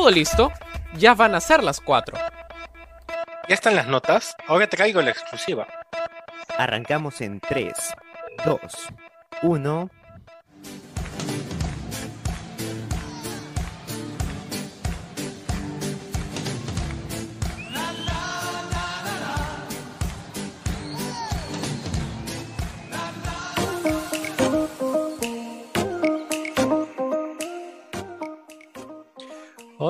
todo listo, ya van a ser las 4. Ya están las notas, ahora traigo la exclusiva. Arrancamos en 3, 2, 1.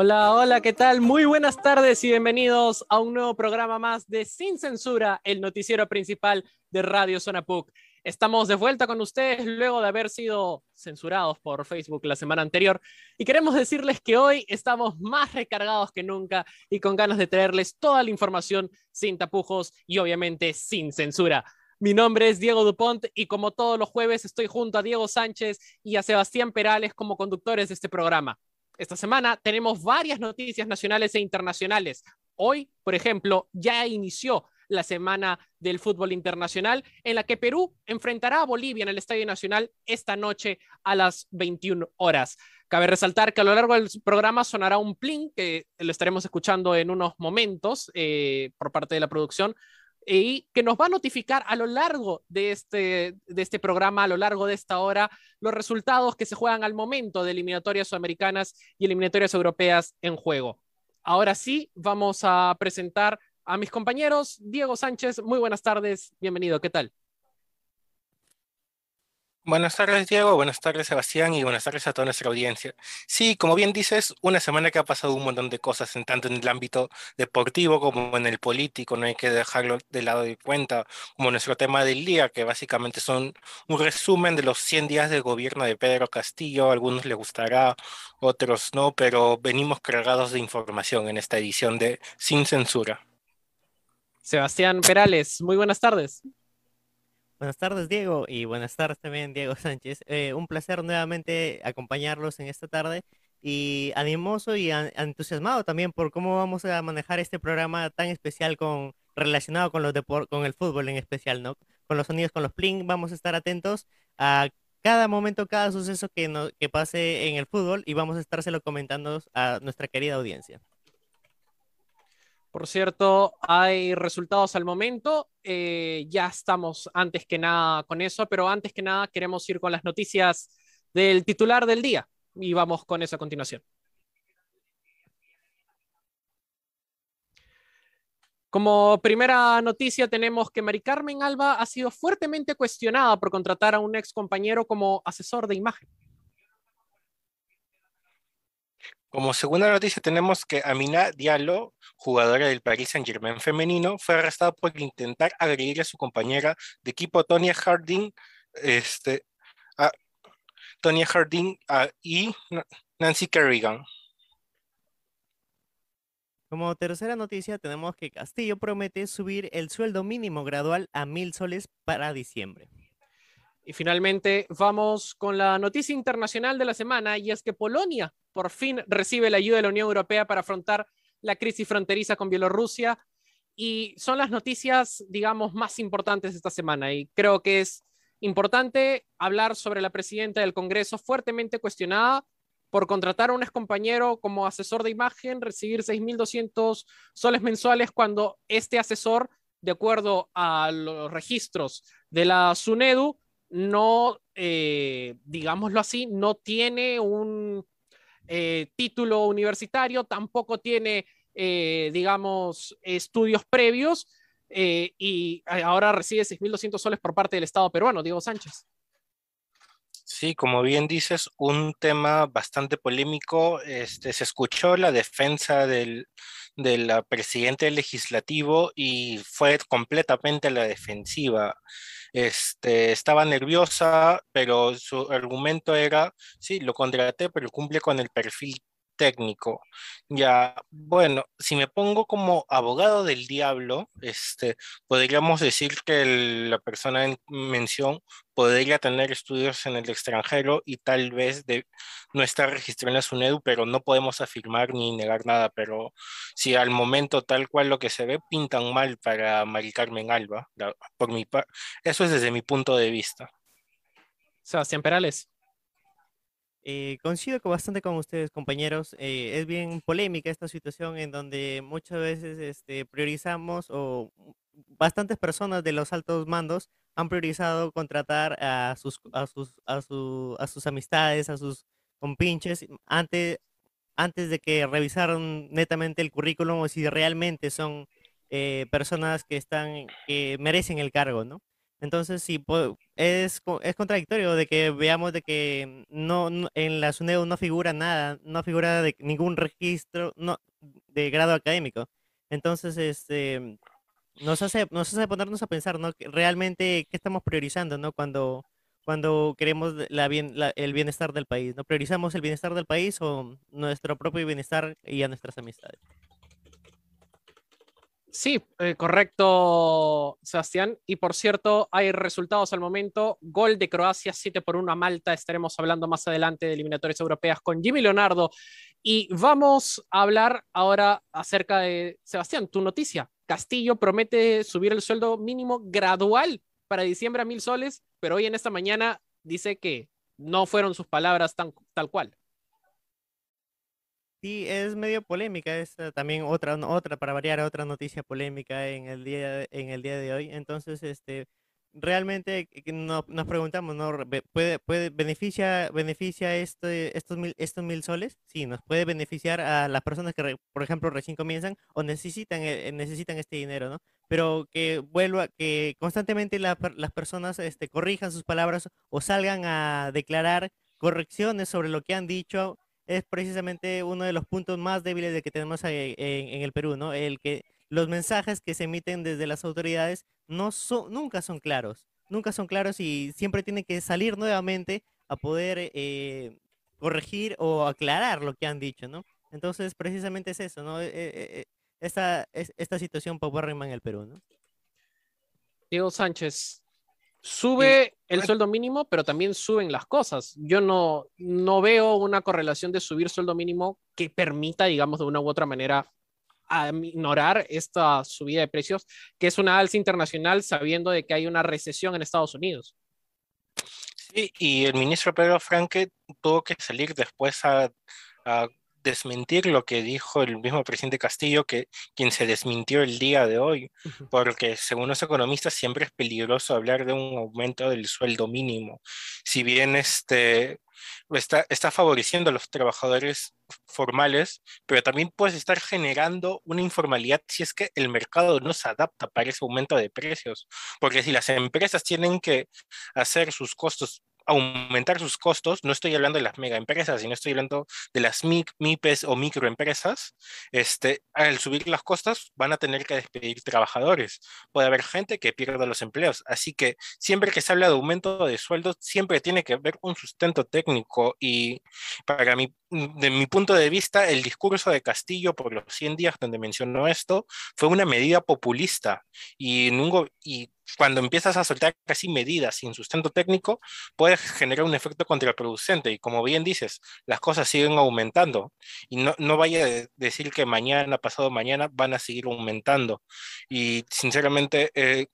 Hola, hola, ¿qué tal? Muy buenas tardes y bienvenidos a un nuevo programa más de Sin Censura, el noticiero principal de Radio Zona PUC. Estamos de vuelta con ustedes luego de haber sido censurados por Facebook la semana anterior y queremos decirles que hoy estamos más recargados que nunca y con ganas de traerles toda la información sin tapujos y obviamente sin censura. Mi nombre es Diego Dupont y como todos los jueves estoy junto a Diego Sánchez y a Sebastián Perales como conductores de este programa. Esta semana tenemos varias noticias nacionales e internacionales. Hoy, por ejemplo, ya inició la semana del fútbol internacional en la que Perú enfrentará a Bolivia en el Estadio Nacional esta noche a las 21 horas. Cabe resaltar que a lo largo del programa sonará un plin que lo estaremos escuchando en unos momentos eh, por parte de la producción y que nos va a notificar a lo largo de este, de este programa, a lo largo de esta hora, los resultados que se juegan al momento de eliminatorias sudamericanas y eliminatorias europeas en juego. Ahora sí, vamos a presentar a mis compañeros. Diego Sánchez, muy buenas tardes, bienvenido, ¿qué tal? Buenas tardes, Diego. Buenas tardes, Sebastián. Y buenas tardes a toda nuestra audiencia. Sí, como bien dices, una semana que ha pasado un montón de cosas, en tanto en el ámbito deportivo como en el político. No hay que dejarlo de lado de cuenta, como nuestro tema del día, que básicamente son un resumen de los 100 días de gobierno de Pedro Castillo. A algunos les gustará, otros no, pero venimos cargados de información en esta edición de Sin Censura. Sebastián Perales, muy buenas tardes. Buenas tardes, Diego, y buenas tardes también, Diego Sánchez. Eh, un placer nuevamente acompañarlos en esta tarde y animoso y entusiasmado también por cómo vamos a manejar este programa tan especial con relacionado con los con el fútbol en especial, ¿no? Con los sonidos, con los pling, vamos a estar atentos a cada momento, cada suceso que, no, que pase en el fútbol y vamos a estárselo comentando a nuestra querida audiencia. Por cierto, hay resultados al momento. Eh, ya estamos antes que nada con eso, pero antes que nada queremos ir con las noticias del titular del día y vamos con eso a continuación. Como primera noticia tenemos que Mari Carmen Alba ha sido fuertemente cuestionada por contratar a un ex compañero como asesor de imagen. Como segunda noticia tenemos que Amina Diallo, jugadora del Paris Saint Germain femenino, fue arrestada por intentar agredir a su compañera de equipo Tonya Harding, este, Tonya Harding y Nancy Kerrigan. Como tercera noticia tenemos que Castillo promete subir el sueldo mínimo gradual a mil soles para diciembre. Y finalmente vamos con la noticia internacional de la semana y es que Polonia por fin recibe la ayuda de la Unión Europea para afrontar la crisis fronteriza con Bielorrusia. Y son las noticias, digamos, más importantes esta semana y creo que es importante hablar sobre la presidenta del Congreso fuertemente cuestionada por contratar a un excompañero como asesor de imagen, recibir 6.200 soles mensuales cuando este asesor, de acuerdo a los registros de la SUNEDU, no, eh, digámoslo así, no tiene un eh, título universitario, tampoco tiene, eh, digamos, estudios previos y ahora recibe 6.200 soles por parte del Estado peruano, Diego Sánchez. Sí, como bien dices, un tema bastante polémico. Este, se escuchó la defensa del, del presidente legislativo y fue completamente la defensiva. Este, estaba nerviosa, pero su argumento era, sí, lo contraté, pero cumple con el perfil técnico. Ya, bueno, si me pongo como abogado del diablo, este, podríamos decir que la persona en mención podría tener estudios en el extranjero y tal vez no estar registrado en la SUNEDU, pero no podemos afirmar ni negar nada. Pero si al momento tal cual lo que se ve pintan mal para Mari Carmen Alba, por mi eso es desde mi punto de vista. Sebastián Perales. Eh, coincido bastante con ustedes, compañeros. Eh, es bien polémica esta situación en donde muchas veces este, priorizamos o bastantes personas de los altos mandos han priorizado contratar a sus, a sus, a su, a sus amistades, a sus compinches, antes, antes de que revisaron netamente el currículum o si realmente son eh, personas que están, que merecen el cargo, ¿no? Entonces, sí, es, es contradictorio de que veamos de que no, en la SUNEDU no figura nada, no figura de ningún registro no, de grado académico. Entonces, este, nos hace, nos hace ponernos a pensar, ¿no? realmente, ¿qué estamos priorizando, ¿no? Cuando, cuando queremos la bien, el bienestar del país, ¿no? ¿Priorizamos el bienestar del país o nuestro propio bienestar y a nuestras amistades? Sí, eh, correcto, Sebastián. Y por cierto, hay resultados al momento. Gol de Croacia, 7 por 1 a Malta. Estaremos hablando más adelante de eliminatorias europeas con Jimmy Leonardo. Y vamos a hablar ahora acerca de, Sebastián, tu noticia. Castillo promete subir el sueldo mínimo gradual para diciembre a mil soles, pero hoy en esta mañana dice que no fueron sus palabras tan, tal cual. Sí, es medio polémica, es eh, también otra, otra, para variar, otra noticia polémica en el día, en el día de hoy. Entonces, este, realmente no, nos preguntamos, ¿no? ¿Puede, puede, beneficia, beneficia este, estos, mil, estos mil soles? Sí, nos puede beneficiar a las personas que, por ejemplo, recién comienzan o necesitan, eh, necesitan este dinero, ¿no? Pero que vuelva, que constantemente las personas este, corrijan sus palabras o salgan a declarar correcciones sobre lo que han dicho es precisamente uno de los puntos más débiles de que tenemos en, el Perú, ¿no? El que los mensajes que se emiten desde las autoridades no son, nunca son claros, nunca son claros y siempre tienen que salir nuevamente a poder eh, corregir o aclarar lo que han dicho, ¿no? Entonces, precisamente es eso, ¿no? Eh, eh, esta, esta situación paupérrima en el Perú, ¿no? Diego Sánchez, Sube el sueldo mínimo, pero también suben las cosas. Yo no, no veo una correlación de subir sueldo mínimo que permita, digamos, de una u otra manera ignorar esta subida de precios, que es una alza internacional sabiendo de que hay una recesión en Estados Unidos. Sí, y el ministro Pedro Franque tuvo que salir después a, a desmentir lo que dijo el mismo presidente Castillo, que quien se desmintió el día de hoy, porque según los economistas siempre es peligroso hablar de un aumento del sueldo mínimo. Si bien este, está, está favoreciendo a los trabajadores formales, pero también puedes estar generando una informalidad si es que el mercado no se adapta para ese aumento de precios, porque si las empresas tienen que hacer sus costos aumentar sus costos, no estoy hablando de las mega empresas, sino estoy hablando de las MIPES o microempresas, este, al subir las costas van a tener que despedir trabajadores. Puede haber gente que pierda los empleos. Así que siempre que se habla de aumento de sueldos, siempre tiene que haber un sustento técnico. Y para mí, de mi punto de vista, el discurso de Castillo por los 100 días donde mencionó esto fue una medida populista y, cuando empiezas a soltar casi medidas sin sustento técnico, puedes generar un efecto contraproducente. Y como bien dices, las cosas siguen aumentando. Y no, no vaya a decir que mañana, pasado mañana, van a seguir aumentando. Y sinceramente, eh,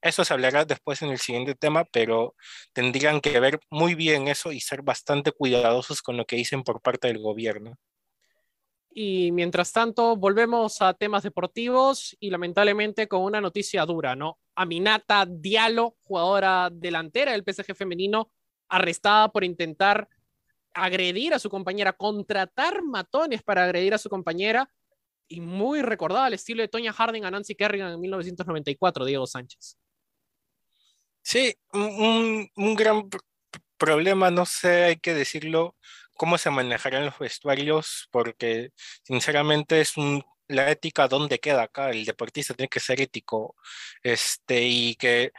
eso se hablará después en el siguiente tema, pero tendrían que ver muy bien eso y ser bastante cuidadosos con lo que dicen por parte del gobierno. Y mientras tanto, volvemos a temas deportivos y lamentablemente con una noticia dura, ¿no? Aminata Diallo, jugadora delantera del PSG femenino, arrestada por intentar agredir a su compañera, contratar matones para agredir a su compañera y muy recordada al estilo de Tonya Harding a Nancy Kerrigan en 1994, Diego Sánchez. Sí, un, un gran problema, no sé, hay que decirlo, cómo se manejarán los vestuarios, porque sinceramente es un, la ética dónde queda acá, el deportista tiene que ser ético, este, y que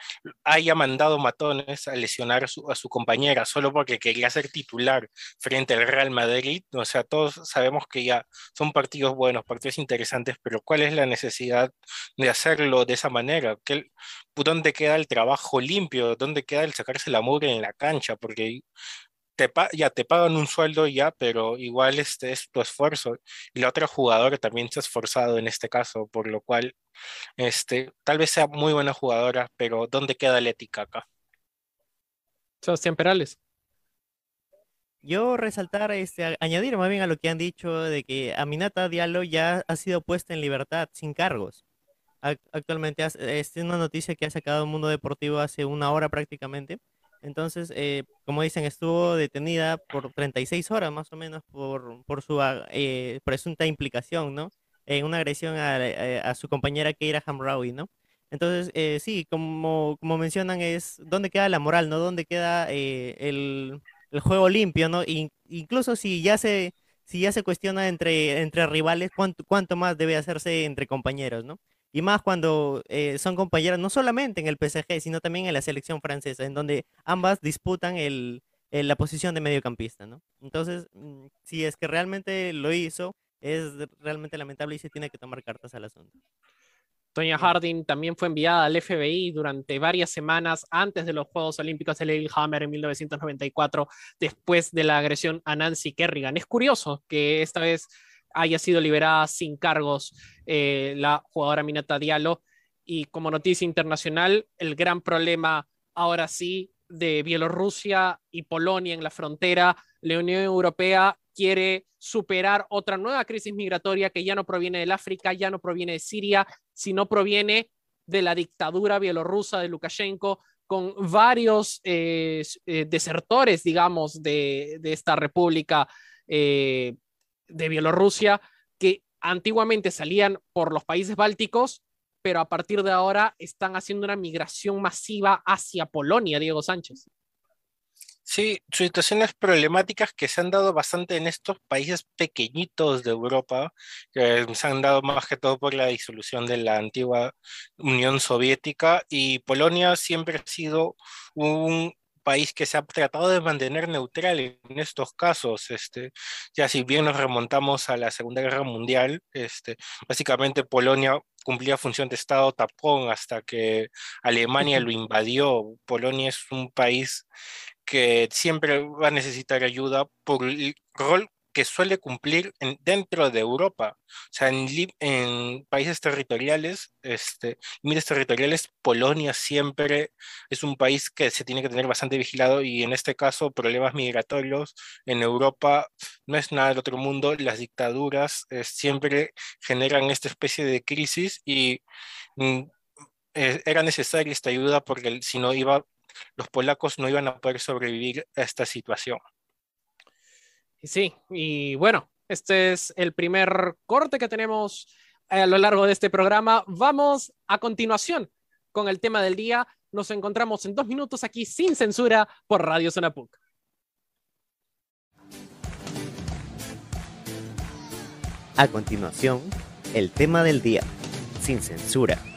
haya mandado matones a lesionar a su, compañera solo porque quería ser titular frente al Real Madrid, o sea, todos sabemos que ya son partidos buenos, partidos interesantes, pero ¿cuál es la necesidad de hacerlo de esa manera? ¿Qué, ¿Dónde queda el trabajo limpio? ¿Dónde queda el sacarse la mugre en la cancha? Porque ya te pagan un sueldo ya, pero igual este es tu esfuerzo. Y la otra jugadora también se ha esforzado en este caso, por lo cual este, tal vez sea muy buena jugadora, pero ¿dónde queda la ética acá? Sebastián Perales. Yo resaltar, este, añadir más bien a lo que han dicho de que Aminata Diallo ya ha sido puesta en libertad sin cargos. Actualmente es una noticia que ha sacado el mundo deportivo hace una hora prácticamente. Entonces, eh, como dicen, estuvo detenida por 36 horas más o menos por, por su eh, presunta implicación, ¿no? En una agresión a, eh, a, su compañera Keira Hamraoui, ¿no? Entonces, sí, como, como mencionan, es dónde queda la moral, ¿no? ¿Dónde queda el, el juego limpio, ¿no? incluso si ya se, si ya se cuestiona entre, entre rivales, ¿cuánto, ¿cuánto más debe hacerse entre compañeros, ¿no? Y más cuando eh, son compañeros, no solamente en el PSG, sino también en la selección francesa, en donde ambas disputan el, la posición de mediocampista, ¿no? Entonces, mm, si es que realmente lo hizo, es realmente lamentable y se tiene que tomar cartas al asunto. Tonya Harding también fue enviada al FBI durante varias semanas antes de los Juegos Olímpicos de Lillehammer en 1994, después de la agresión a Nancy Kerrigan. Es curioso que esta vez haya sido liberada sin cargos eh, la jugadora Minata Diallo. Y como noticia internacional, el gran problema ahora sí de Bielorrusia y Polonia en la frontera, la Unión Europea quiere superar otra nueva crisis migratoria que ya no proviene del África, ya no proviene de Siria, sino proviene de la dictadura bielorrusa de Lukashenko, con varios eh, eh, desertores, digamos, de, esta república de Bielorrusia, que antiguamente salían por los países bálticos, pero a partir de ahora están haciendo una migración masiva hacia Polonia, Diego Sánchez. Sí, situaciones problemáticas que se han dado bastante en estos países pequeñitos de Europa, que se han dado más que todo por la disolución de la antigua Unión Soviética y Polonia siempre ha sido un país que se ha tratado de mantener neutral en estos casos. Este, ya si bien nos remontamos a la Segunda Guerra Mundial, este, básicamente Polonia cumplía función de Estado tapón hasta que Alemania lo invadió. Polonia es un país que siempre va a necesitar ayuda por el rol que suele cumplir dentro de Europa. O sea, en, países territoriales, este, límites territoriales, Polonia siempre es un país que se tiene que tener bastante vigilado y en este caso problemas migratorios en Europa no es nada del otro mundo. Las dictaduras eh, siempre generan esta especie de crisis y mm, eh, era necesaria esta ayuda porque si no iba los polacos no iban a poder sobrevivir a esta situación. Sí, y bueno, este es el primer corte que tenemos a lo largo de este programa. Vamos a continuación con el tema del día. Nos encontramos en dos minutos aquí sin censura por Radio Zona A continuación, el tema del día, sin censura.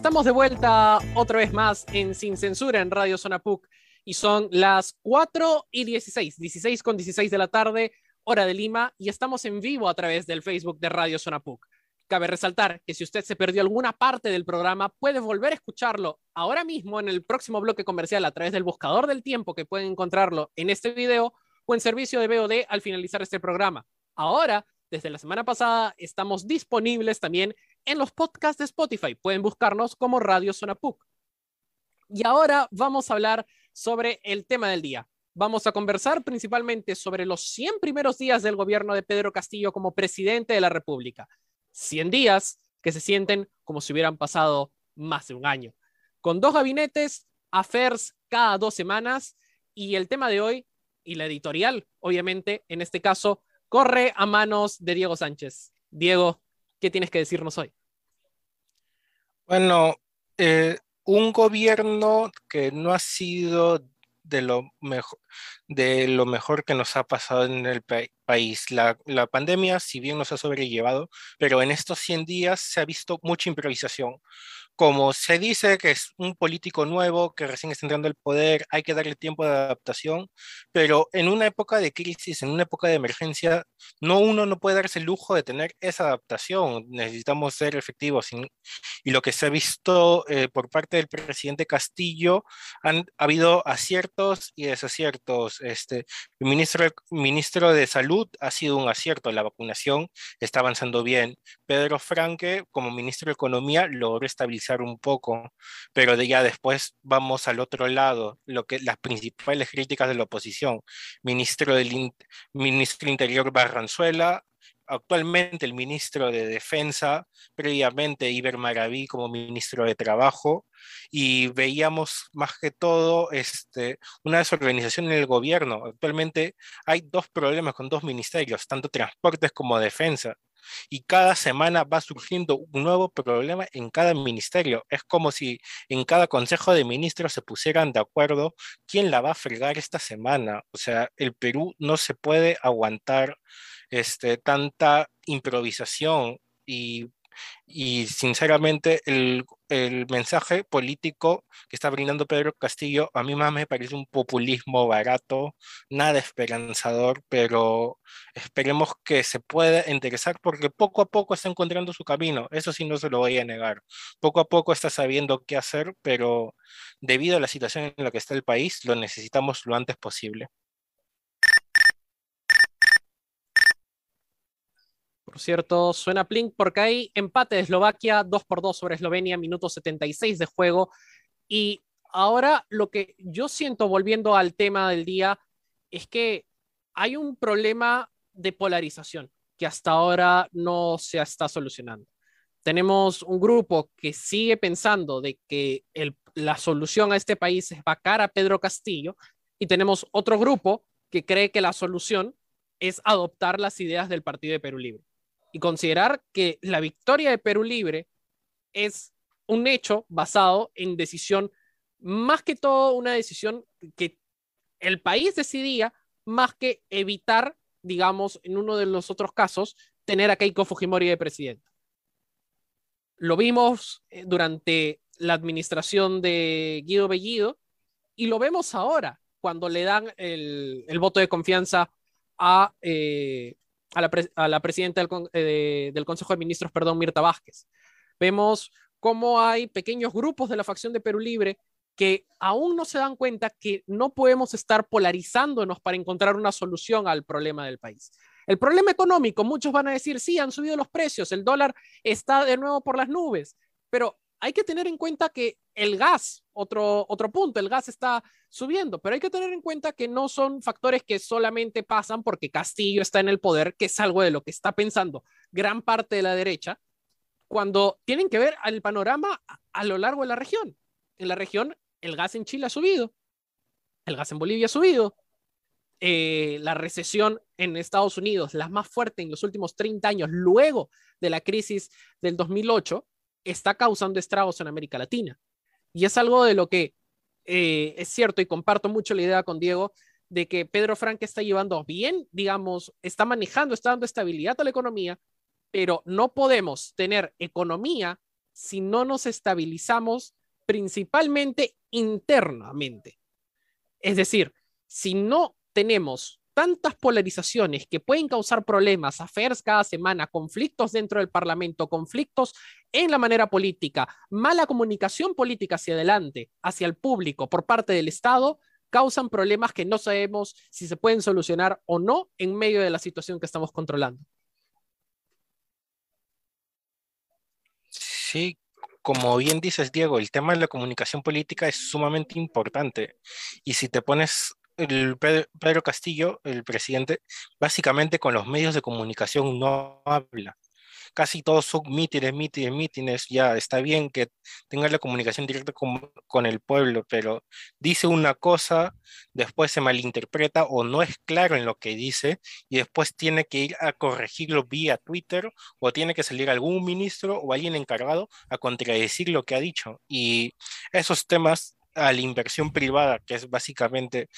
Estamos de vuelta otra vez más en Sin Censura en Radio Zona PUC y son las 4 y 16, 16 con 16 de la tarde, hora de Lima, y estamos en vivo a través del Facebook de Radio Zona PUC. Cabe resaltar que si usted se perdió alguna parte del programa, puede volver a escucharlo ahora mismo en el próximo bloque comercial a través del buscador del tiempo que pueden encontrarlo en este video o en servicio de VOD al finalizar este programa. Ahora, desde la semana pasada, estamos disponibles también en los podcasts de Spotify. Pueden buscarnos como Radio Zona PUC. Y ahora vamos a hablar sobre el tema del día. Vamos a conversar principalmente sobre los 100 primeros días del gobierno de Pedro Castillo como presidente de la República. 100 días que se sienten como si hubieran pasado más de un año. Con dos gabinetes, affairs cada dos semanas y el tema de hoy y la editorial, obviamente, en este caso, corre a manos de Diego Sánchez. Diego, ¿Qué tienes que decirnos hoy? Bueno, eh, un gobierno que no ha sido de lo mejor, de lo mejor que nos ha pasado en el país. La, la, pandemia, si bien nos ha sobrellevado, pero en estos 100 días se ha visto mucha improvisación como se dice que es un político nuevo, que recién está entrando al poder, hay que darle tiempo de adaptación, pero en una época de crisis, en una época de emergencia, no uno no puede darse el lujo de tener esa adaptación. Necesitamos ser efectivos. Y lo que se ha visto eh, por parte del presidente Castillo, han ha habido aciertos y desaciertos. Este, el ministro, ministro de Salud ha sido un acierto, la vacunación está avanzando bien. Pedro Franque, como ministro de Economía, logró estabilizar un poco, pero ya después vamos al otro lado, lo que las principales críticas de la oposición. Ministro del ministro Interior Barranzuela, actualmente el ministro de Defensa, previamente Iber Maraví como ministro de Trabajo, y veíamos más que todo este, una desorganización en el gobierno. Actualmente hay dos problemas con dos ministerios, tanto transportes como defensa. Y cada semana va surgiendo un nuevo problema en cada ministerio. Es como si en cada consejo de ministros se pusieran de acuerdo quién la va a fregar esta semana. O sea, el Perú no se puede aguantar este, tanta improvisación y, sinceramente el, mensaje político que está brindando Pedro Castillo a mí más me parece un populismo barato, nada esperanzador, pero esperemos que se pueda interesar porque poco a poco está encontrando su camino, eso sí no se lo voy a negar, poco a poco está sabiendo qué hacer, pero debido a la situación en la que está el país, lo necesitamos lo antes posible. Por cierto, suena Plink porque hay empate de Eslovaquia 2 por 2 sobre Eslovenia, minuto 76 de juego. Y ahora lo que yo siento volviendo al tema del día es que hay un problema de polarización que hasta ahora no se está solucionando. Tenemos un grupo que sigue pensando de que la solución a este país es vacar a Pedro Castillo y tenemos otro grupo que cree que la solución es adoptar las ideas del Partido de Perú Libre y considerar que la victoria de Perú Libre es un hecho basado en decisión, más que todo una decisión que el país decidía, más que evitar, digamos, en uno de los otros casos, tener a Keiko Fujimori de presidente. Lo vimos eh, durante la administración de Guido Bellido y lo vemos ahora cuando le dan el, voto de confianza a eh, a la, presidenta eh, del, Consejo de Ministros, perdón, Mirta Vázquez. Vemos cómo hay pequeños grupos de la facción de Perú Libre que aún no se dan cuenta que no podemos estar polarizándonos para encontrar una solución al problema del país. El problema económico, muchos van a decir, sí, han subido los precios, el dólar está de nuevo por las nubes, pero hay que tener en cuenta que el gas, otro, otro punto, el gas está subiendo, pero hay que tener en cuenta que no son factores que solamente pasan porque Castillo está en el poder, que es algo de lo que está pensando gran parte de la derecha, cuando tienen que ver al panorama a, lo largo de la región. En la región, el gas en Chile ha subido, el gas en Bolivia ha subido, eh, la recesión en Estados Unidos, la más fuerte en los últimos 30 años, luego de la crisis del 2008, está causando estragos en América Latina. Y es algo de lo que eh, es cierto y comparto mucho la idea con Diego de que Pedro Franque está llevando bien, digamos, está manejando, está dando estabilidad a la economía, pero no podemos tener economía si no nos estabilizamos principalmente internamente. Es decir, si no tenemos tantas polarizaciones que pueden causar problemas, affairs cada semana, conflictos dentro del Parlamento, conflictos en la manera política, mala comunicación política hacia adelante, hacia el público por parte del Estado, causan problemas que no sabemos si se pueden solucionar o no en medio de la situación que estamos controlando. Sí, como bien dices, Diego, el tema de la comunicación política es sumamente importante. Y si te pones el Pedro, Castillo, el presidente, básicamente con los medios de comunicación no habla. Casi todos son mítines, mítines, mítines. Ya está bien que tenga la comunicación directa con, con el pueblo, pero dice una cosa, después se malinterpreta o no es claro en lo que dice y después tiene que ir a corregirlo vía Twitter o tiene que salir algún ministro o alguien encargado a contradecir lo que ha dicho. Y esos temas a la inversión privada, que es básicamente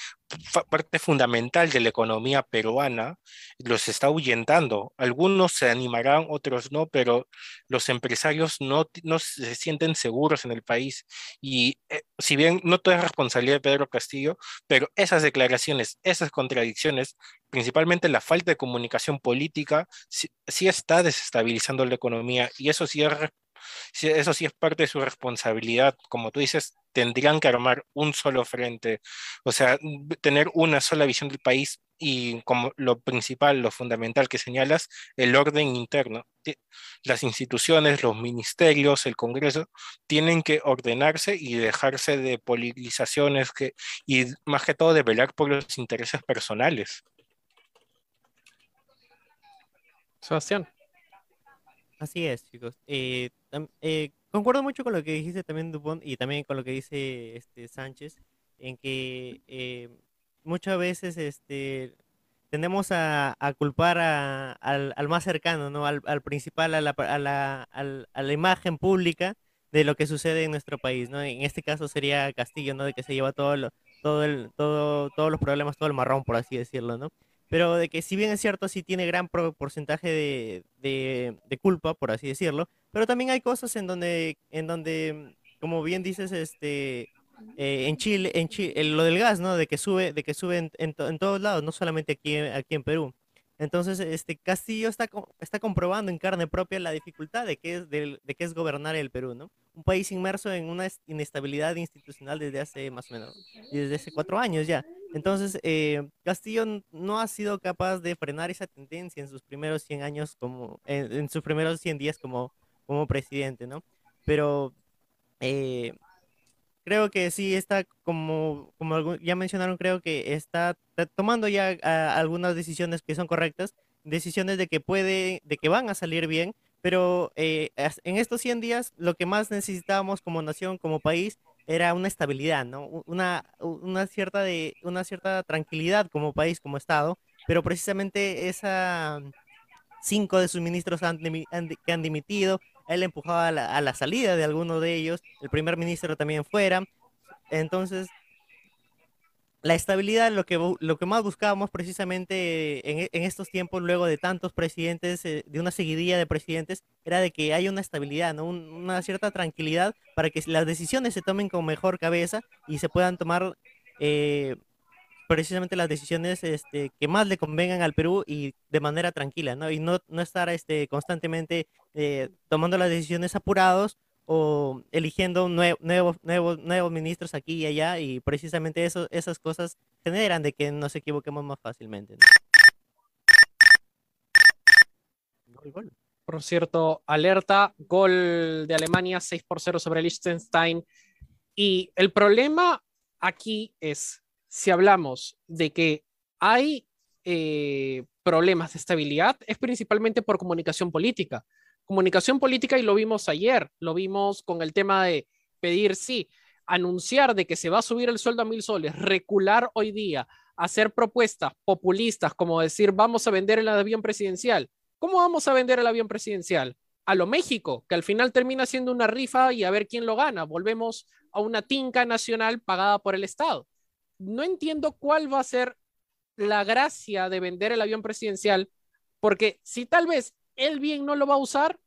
parte fundamental de la economía peruana, los está ahuyentando. Algunos se animarán, otros no, pero los empresarios no, no se sienten seguros en el país. Y eh, si bien no toda es responsabilidad de Pedro Castillo, pero esas declaraciones, esas contradicciones, principalmente la falta de comunicación política, sí, sí está desestabilizando la economía y eso sí es eso sí es parte de su responsabilidad. Como tú dices, tendrían que armar un solo frente, o sea, tener una sola visión del país y como lo principal, lo fundamental que señalas, el orden interno. Las instituciones, los ministerios, el Congreso, tienen que ordenarse y dejarse de politizaciones que, y más que todo de velar por los intereses personales. Sebastián. Así es, chicos. Eh, eh, concuerdo mucho con lo que dijiste también, Dupont, y también con lo que dice este Sánchez, en que eh, muchas veces este, tendemos a, culpar al, más cercano, ¿no? al, principal, a la, a, la, a la imagen pública de lo que sucede en nuestro país, ¿no? En este caso sería Castillo, ¿no? De que se lleva todo lo, todo el, todo, todos los problemas, todo el marrón, por así decirlo, ¿no? Pero de que si bien es cierto, sí tiene gran porcentaje de, de, culpa, por así decirlo, pero también hay cosas en donde, en donde como bien dices, este, eh, en Chile, en Chile, lo del gas, ¿no? De que sube, de que sube en, en, todos lados, no solamente aquí, aquí en Perú. Entonces, este Castillo está, está comprobando en carne propia la dificultad de que es, de, de que es gobernar el Perú, ¿no? Un país inmerso en una inestabilidad institucional desde hace más o menos, desde hace cuatro años ya. Entonces, eh, Castillo no ha sido capaz de frenar esa tendencia en sus primeros 100 años, como, en, sus primeros 100 días como, como presidente, ¿no? Pero eh, creo que sí está, como, como ya mencionaron, creo que está tomando ya algunas decisiones que son correctas, decisiones de que puede, de que van a salir bien, pero eh, en estos 100 días lo que más necesitábamos como nación, como país, era una estabilidad, ¿no? Una, una, cierta de, una cierta tranquilidad como país, como Estado, pero precisamente esa cinco de sus ministros que han dimitido, él empujaba a la, a la salida de alguno de ellos, el primer ministro también fuera, entonces la estabilidad, lo que, lo que más buscábamos precisamente en, en, estos tiempos, luego de tantos presidentes, eh, de una seguidilla de presidentes, era de que haya una estabilidad, ¿no? una cierta tranquilidad para que las decisiones se tomen con mejor cabeza y se puedan tomar eh, precisamente las decisiones este, que más le convengan al Perú y de manera tranquila, ¿no? Y no, no estar este, constantemente eh, tomando las decisiones apurados o eligiendo nuevos, nuevos, nuevos ministros aquí y allá y precisamente eso, esas cosas generan de que nos equivoquemos más fácilmente. Por cierto, alerta, gol de Alemania 6 por 0 sobre Liechtenstein. Y el problema aquí es, si hablamos de que hay eh, problemas de estabilidad, es principalmente por comunicación política comunicación política y lo vimos ayer, lo vimos con el tema de pedir, sí, anunciar de que se va a subir el sueldo a mil soles, recular hoy día, hacer propuestas populistas como decir vamos a vender el avión presidencial. ¿Cómo vamos a vender el avión presidencial? A lo México, que al final termina siendo una rifa y a ver quién lo gana. Volvemos a una tinca nacional pagada por el Estado. No entiendo cuál va a ser la gracia de vender el avión presidencial, porque si tal vez él bien no lo va a usar,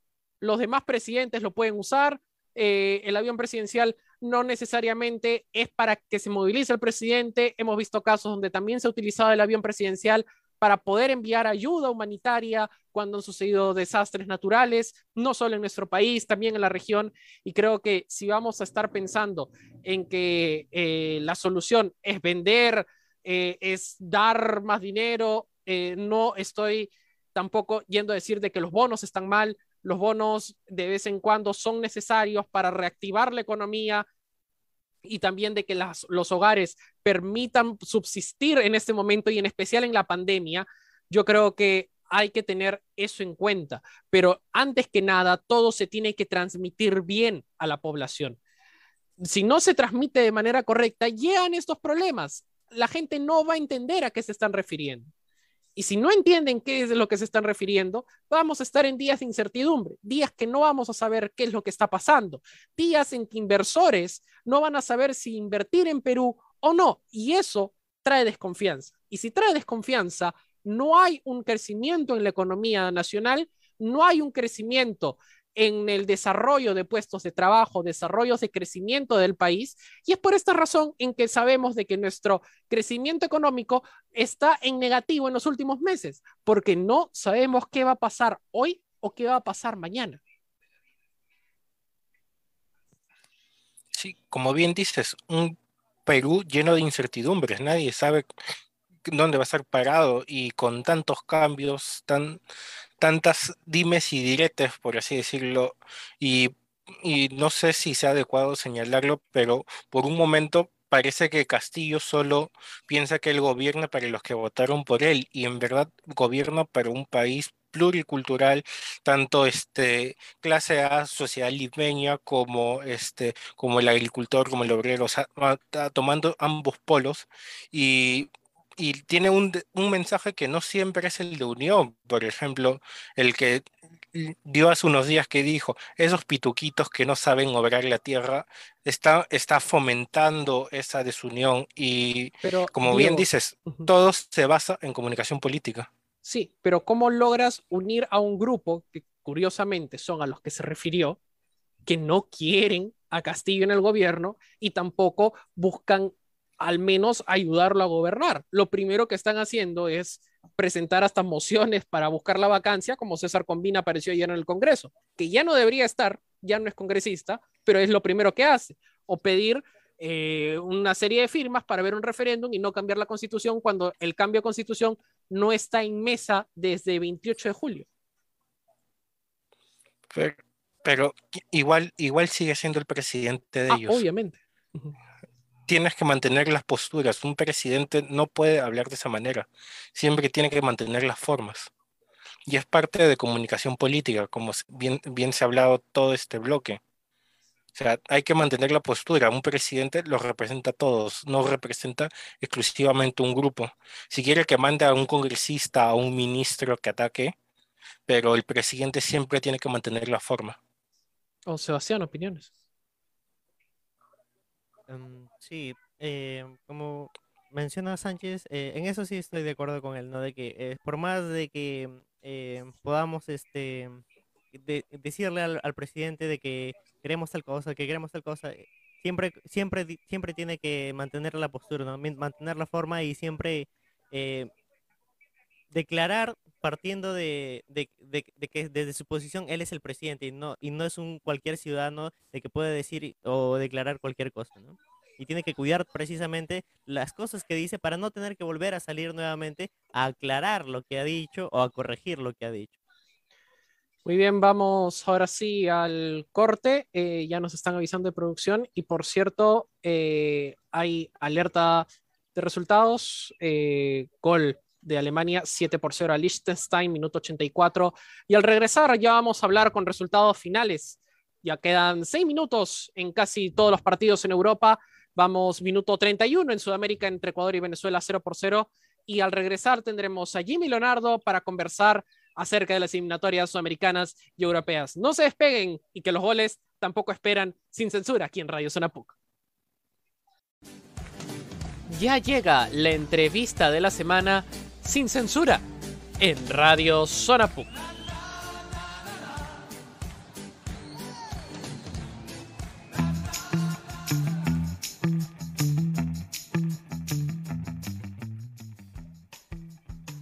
los demás presidentes lo pueden usar. Eh, el avión presidencial no necesariamente es para que se movilice el presidente. Hemos visto casos donde también se ha utilizado el avión presidencial para poder enviar ayuda humanitaria cuando han sucedido desastres naturales, no solo en nuestro país, también en la región. Y creo que si vamos a estar pensando en que eh, la solución es vender, eh, es dar más dinero, no estoy tampoco yendo a decir de que los bonos están mal, los bonos de vez en cuando son necesarios para reactivar la economía y también de que los hogares permitan subsistir en este momento y en especial en la pandemia, yo creo que hay que tener eso en cuenta. Pero antes que nada, todo se tiene que transmitir bien a la población. Si no se transmite de manera correcta, llegan estos problemas. La gente no va a entender a qué se están refiriendo. Y si no entienden qué es lo que se están refiriendo, vamos a estar en días de incertidumbre, días que no vamos a saber qué es lo que está pasando, días en que inversores no van a saber si invertir en Perú o no. Y eso trae desconfianza. Y si trae desconfianza, no hay un crecimiento en la economía nacional, no hay un crecimiento en el desarrollo de puestos de trabajo, desarrollos de crecimiento del país. Y es por esta razón en que sabemos de que nuestro crecimiento económico está en negativo en los últimos meses, porque no sabemos qué va a pasar hoy o qué va a pasar mañana. Sí, como bien dices, un Perú lleno de incertidumbres, nadie sabe dónde va a estar parado y con tantos cambios, tan, tantas dimes y diretes, por así decirlo, y, y no sé si sea adecuado señalarlo, pero por un momento parece que Castillo solo piensa que él gobierna para los que votaron por él y en verdad gobierna para un país pluricultural, tanto este clase A, sociedad limeña, como este, como el agricultor, como el obrero, o sea, tomando ambos polos y y tiene un, mensaje que no siempre es el de unión. Por ejemplo, el que dio hace unos días que dijo, esos pituquitos que no saben obrar la tierra, está, está fomentando esa desunión y, pero, como bien dices, todo se basa en comunicación política. Sí, pero ¿cómo logras unir a un grupo que curiosamente son a los que se refirió, que no quieren a Castillo en el gobierno y tampoco buscan al menos ayudarlo a gobernar. Lo primero que están haciendo es presentar hasta mociones para buscar la vacancia, como César Combina apareció ayer en el Congreso, que ya no debería estar, ya no es congresista, pero es lo primero que hace, o pedir eh, una serie de firmas para ver un referéndum y no cambiar la constitución cuando el cambio de constitución no está en mesa desde 28 de julio. Pero, igual, igual sigue siendo el presidente de ah, ellos. Obviamente tienes que mantener las posturas. Un presidente no puede hablar de esa manera. Siempre tiene que mantener las formas. Y es parte de comunicación política, como bien, bien se ha hablado todo este bloque. O sea, hay que mantener la postura. Un presidente los representa a todos, no representa exclusivamente un grupo. Si quiere que mande a un congresista, a un ministro que ataque, pero el presidente siempre tiene que mantener la forma. O Sebastián, opiniones. Em, sí, eh, como menciona Sánchez, eh, en eso sí estoy de acuerdo con él, ¿no? De que eh, por más de que podamos este decirle al, presidente de que queremos tal cosa, que queremos tal cosa, siempre, siempre, siempre tiene que mantener la postura, ¿no? Mantener la forma y siempre declarar partiendo de, de, que desde su posición él es el presidente y no, y no es un cualquier ciudadano de que puede decir o declarar cualquier cosa, ¿no? Y tiene que cuidar precisamente las cosas que dice para no tener que volver a salir nuevamente a aclarar lo que ha dicho o a corregir lo que ha dicho. Muy bien, vamos ahora sí al corte. Eh, ya nos están avisando de producción y por cierto, eh, hay alerta de resultados. Eh, gol de Alemania 7 por 0 a Liechtenstein, minuto 84. Y al regresar ya vamos a hablar con resultados finales. Ya quedan 6 minutos en casi todos los partidos en Europa. Vamos minuto 31 en Sudamérica entre Ecuador y Venezuela 0 por 0. Y al regresar tendremos a Jimmy Leonardo para conversar acerca de las eliminatorias sudamericanas y europeas. No se despeguen y que los goles tampoco esperan sin censura aquí en Radio Zona Ya llega la entrevista de la semana sin censura en Radio Zona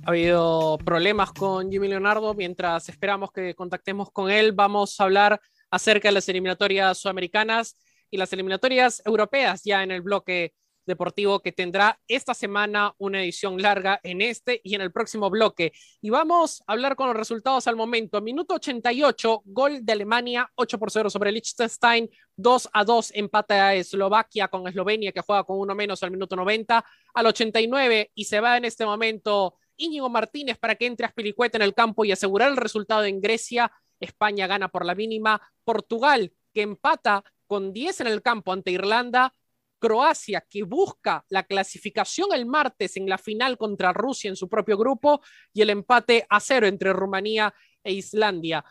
Ha habido problemas con Jimmy Leonardo. Mientras esperamos que contactemos con él, vamos a hablar acerca de las eliminatorias sudamericanas y las eliminatorias europeas ya en el bloque deportivo que tendrá esta semana una edición larga en este y en el próximo bloque. Y vamos a hablar con los resultados al momento. Minuto 88, gol de Alemania, 8 por 0 sobre Liechtenstein, 2 a 2 empate a Eslovaquia con Eslovenia que juega con uno menos al minuto 90, al 89 y se va en este momento Íñigo Martínez para que entre a Spilicueta en el campo y asegurar el resultado en Grecia. España gana por la mínima. Portugal que empata con 10 en el campo ante Irlanda Croacia, que busca la clasificación el martes en la final contra Rusia en su propio grupo, y el empate a cero entre Rumanía e Islandia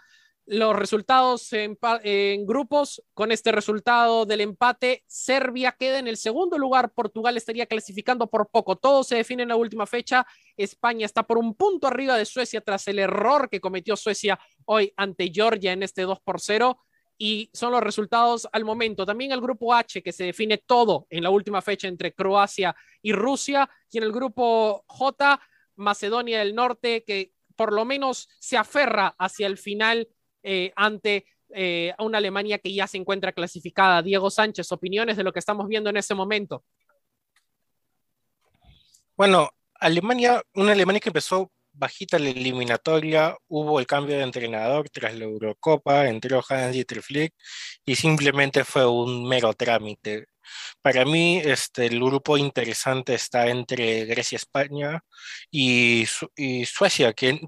los resultados en, grupos. Con este resultado del empate, Serbia queda en el segundo lugar, Portugal estaría clasificando por poco. Todo se define en la última fecha. España está por un punto arriba de Suecia tras el error que cometió Suecia hoy ante Georgia en este 2 por 0. Y son los resultados al momento. También el grupo H, que se define todo en la última fecha entre Croacia y Rusia. Y en el grupo J, Macedonia del Norte, que por lo menos se aferra hacia el final eh, ante eh, una Alemania que ya se encuentra clasificada. Diego Sánchez, opiniones de lo que estamos viendo en ese momento. Bueno, Alemania, una Alemania que empezó bajita la eliminatoria, hubo el cambio de entrenador tras la Eurocopa, entró Hans-Dieter Flick y simplemente fue un mero trámite. Para mí, este, el grupo interesante está entre Grecia, España y, Suecia, que,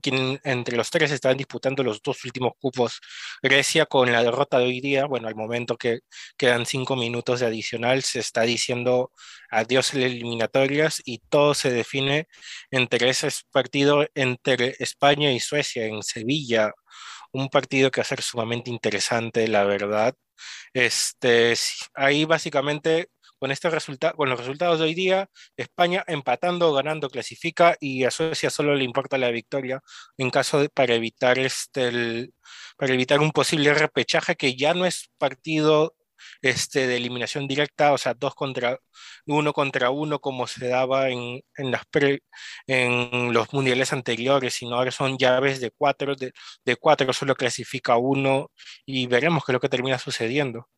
entre los tres están disputando los dos últimos cupos. Grecia con la derrota de hoy día, bueno, al momento que quedan cinco minutos de adicional, se está diciendo adiós en las eliminatorias y todo se define entre ese partido entre España y Suecia en Sevilla un partido que va a ser sumamente interesante, la verdad. Este, ahí básicamente con, este con los resultados de hoy día, España empatando o ganando clasifica y a Suecia solo le importa la victoria en caso de, para evitar este para evitar un posible repechaje que ya no es partido este, de eliminación directa, o sea, dos contra uno contra uno, como se daba en, en, los mundiales anteriores, sino ahora son llaves de cuatro, de, cuatro solo clasifica uno y veremos qué es lo que termina sucediendo.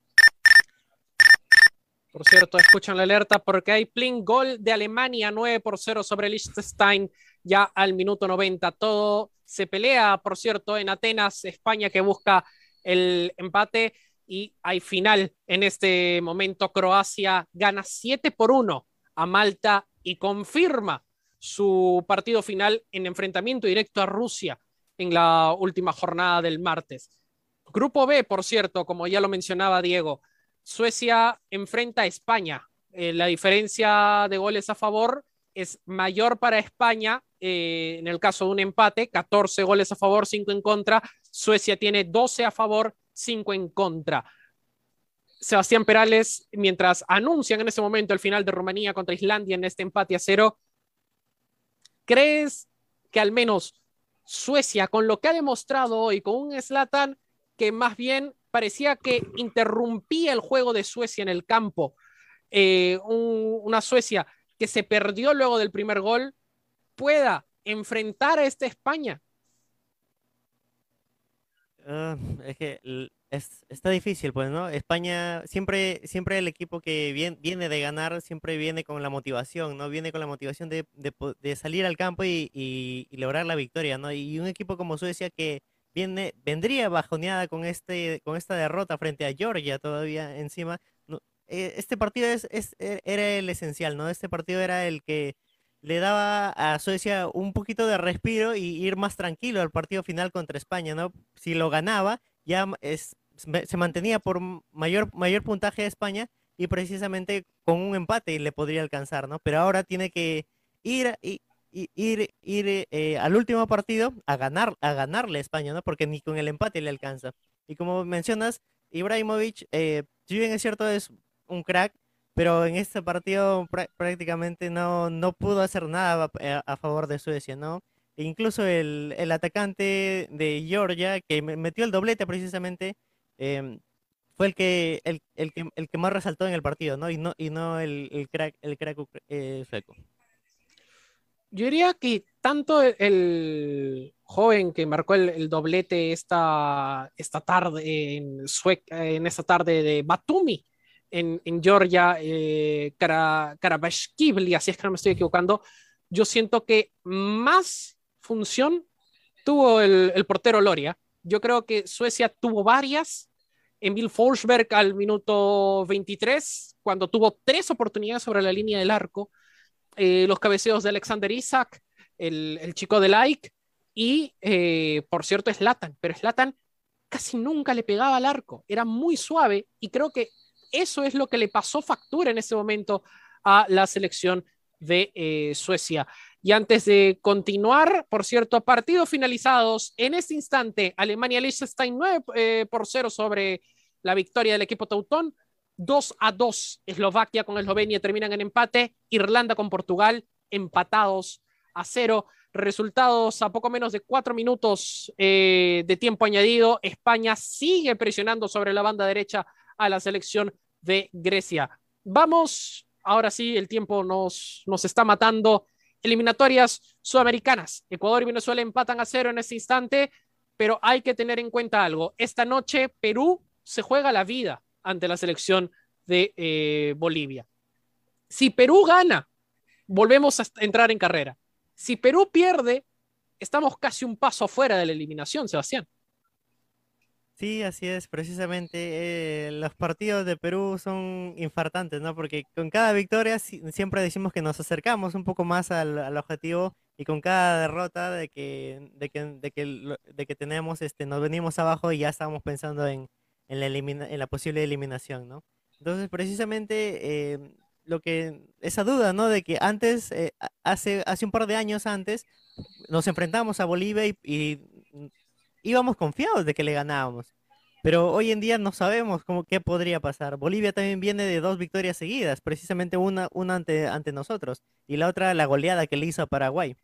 Por cierto, escuchan la alerta porque hay plin gol de Alemania 9 por 0 sobre Liechtenstein ya al minuto 90. Todo se pelea, por cierto, en Atenas, España que busca el empate y hay final en este momento. Croacia gana 7 por 1 a Malta y confirma su partido final en enfrentamiento directo a Rusia en la última jornada del martes. Grupo B, por cierto, como ya lo mencionaba Diego, Suecia enfrenta a España. Eh, la diferencia de goles a favor es mayor para España eh, en el caso de un empate, 14 goles a favor, 5 en contra. Suecia tiene 12 a favor, cinco en contra. Sebastián Perales, mientras anuncian en este momento el final de Rumanía contra Islandia en este empate a cero, ¿crees que al menos Suecia, con lo que ha demostrado hoy, con un Slatan que más bien parecía que interrumpía el juego de Suecia en el campo, eh, una Suecia que se perdió luego del primer gol, pueda enfrentar a esta España Ah, es que es, está difícil, pues, ¿no? España, siempre, siempre el equipo que viene, de ganar, siempre viene con la motivación, ¿no? Viene con la motivación de, de, salir al campo y, y, lograr la victoria, ¿no? Y un equipo como Suecia que viene, vendría bajoneada con, este, con esta derrota frente a Georgia todavía encima. Eh, este partido es, es, e, era el esencial, ¿no? Este partido era el que le daba a Suecia un poquito de respiro y ir más tranquilo al partido final contra España, ¿no? Si lo ganaba, ya es, se mantenía por mayor, mayor puntaje de España y precisamente con un empate le podría alcanzar, ¿no? Pero ahora tiene que ir, ir eh, al último partido a ganar, a ganarle a España, ¿no? Porque ni con el empate le alcanza. Y como mencionas, Ibrahimovic, eh, si bien es cierto, es un crack, pero en este partido prácticamente no, no pudo hacer nada a, favor de Suecia, ¿no? E incluso el, el, atacante de Georgia, que metió el doblete precisamente, em, fue el que, el, el, que, el que más resaltó en el partido, ¿no? Y no, y no el, el crack, el crack eh, sueco. Yo diría que tanto el, joven que marcó el, doblete esta, esta tarde en, Sueca, en esta tarde de Batumi, en, Georgia, eh, así es que no me estoy equivocando, yo siento que más función tuvo el, portero Loria. Yo creo que Suecia tuvo varias. Emil Forsberg al minuto 23, cuando tuvo tres oportunidades sobre la línea del arco. Eh, los cabeceos de Alexander Isaac, el, chico de Like y, eh, por cierto, Slatan. Pero Slatan casi nunca le pegaba al arco. Era muy suave y creo que Eso es lo que le pasó factura en ese momento a la selección de eh, Suecia. Y antes de continuar, por cierto, partidos finalizados en este instante, Alemania-Liechtenstein 9 eh, por 0 sobre la victoria del equipo Teutón, 2 a 2 Eslovaquia con Eslovenia terminan en empate, Irlanda con Portugal empatados a 0. Resultados a poco menos de cuatro minutos eh, de tiempo añadido. España sigue presionando sobre la banda derecha a la selección de Grecia. Vamos, ahora sí, el tiempo nos, nos está matando. Eliminatorias sudamericanas. Ecuador y Venezuela empatan a cero en este instante, pero hay que tener en cuenta algo. Esta noche Perú se juega la vida ante la selección de eh, Bolivia. Si Perú gana, volvemos a entrar en carrera. Si Perú pierde, estamos casi un paso afuera de la eliminación, Sebastián. Sí, así es, precisamente eh, los partidos de Perú son infartantes, ¿no? Porque con cada victoria siempre decimos que nos acercamos un poco más al, objetivo y con cada derrota de que, de que, de que, tenemos, este, nos venimos abajo y ya estamos pensando en, en, la, en la posible eliminación, ¿no? Entonces, precisamente eh, lo que esa duda, ¿no? De que antes, eh, hace, hace un par de años antes, nos enfrentamos a Bolivia y, íbamos confiados de que le ganábamos. Pero hoy en día no sabemos cómo qué podría pasar. Bolivia también viene de dos victorias seguidas, precisamente una, una ante, ante nosotros y la otra la goleada que le hizo a Paraguay.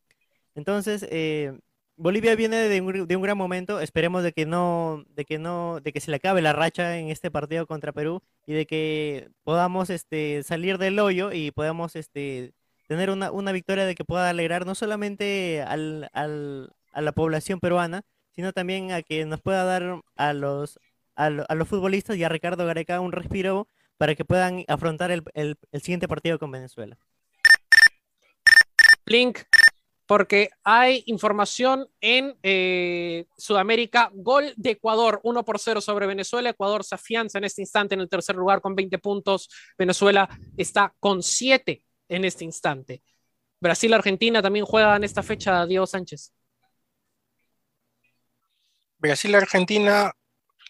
Entonces, eh, Bolivia viene de un, de un, gran momento. Esperemos de que no, de que no, de que se le acabe la racha en este partido contra Perú y de que podamos este, salir del hoyo y podamos este, tener una, una victoria de que pueda alegrar no solamente al, al, a la población peruana, sino también a que nos pueda dar a los, a, los futbolistas y a Ricardo Gareca un respiro para que puedan afrontar el, el, siguiente partido con Venezuela. Link porque hay información en eh, Sudamérica. Gol de Ecuador, 1 por 0 sobre Venezuela. Ecuador se afianza en este instante en el tercer lugar con 20 puntos. Venezuela está con 7 en este instante. Brasil-Argentina también juega en esta fecha, Diego Sánchez. Brasil-Argentina,